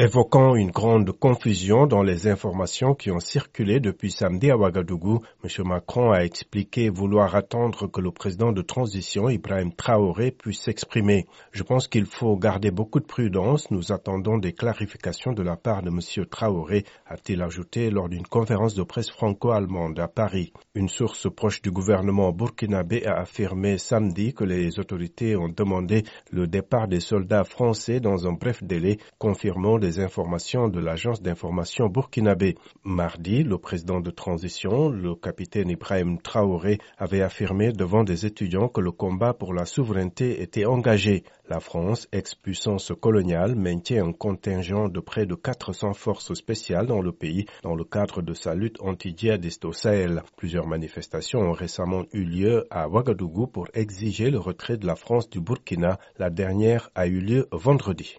Évoquant une grande confusion dans les informations qui ont circulé depuis samedi à Ouagadougou, M. Macron a expliqué vouloir attendre que le président de transition, Ibrahim Traoré, puisse s'exprimer. Je pense qu'il faut garder beaucoup de prudence. Nous attendons des clarifications de la part de M. Traoré, a-t-il ajouté lors d'une conférence de presse franco-allemande à Paris. Une source proche du gouvernement burkinabé a affirmé samedi que les autorités ont demandé le départ des soldats français dans un bref délai, confirmant des informations de l'agence d'information burkinabé. Mardi, le président de transition, le capitaine Ibrahim Traoré, avait affirmé devant des étudiants que le combat pour la souveraineté était engagé. La France, ex-puissance coloniale, maintient un contingent de près de 400 forces spéciales dans le pays dans le cadre de sa lutte anti-djihadiste au Sahel. Plusieurs manifestations ont récemment eu lieu à Ouagadougou pour exiger le retrait de la France du Burkina. La dernière a eu lieu vendredi.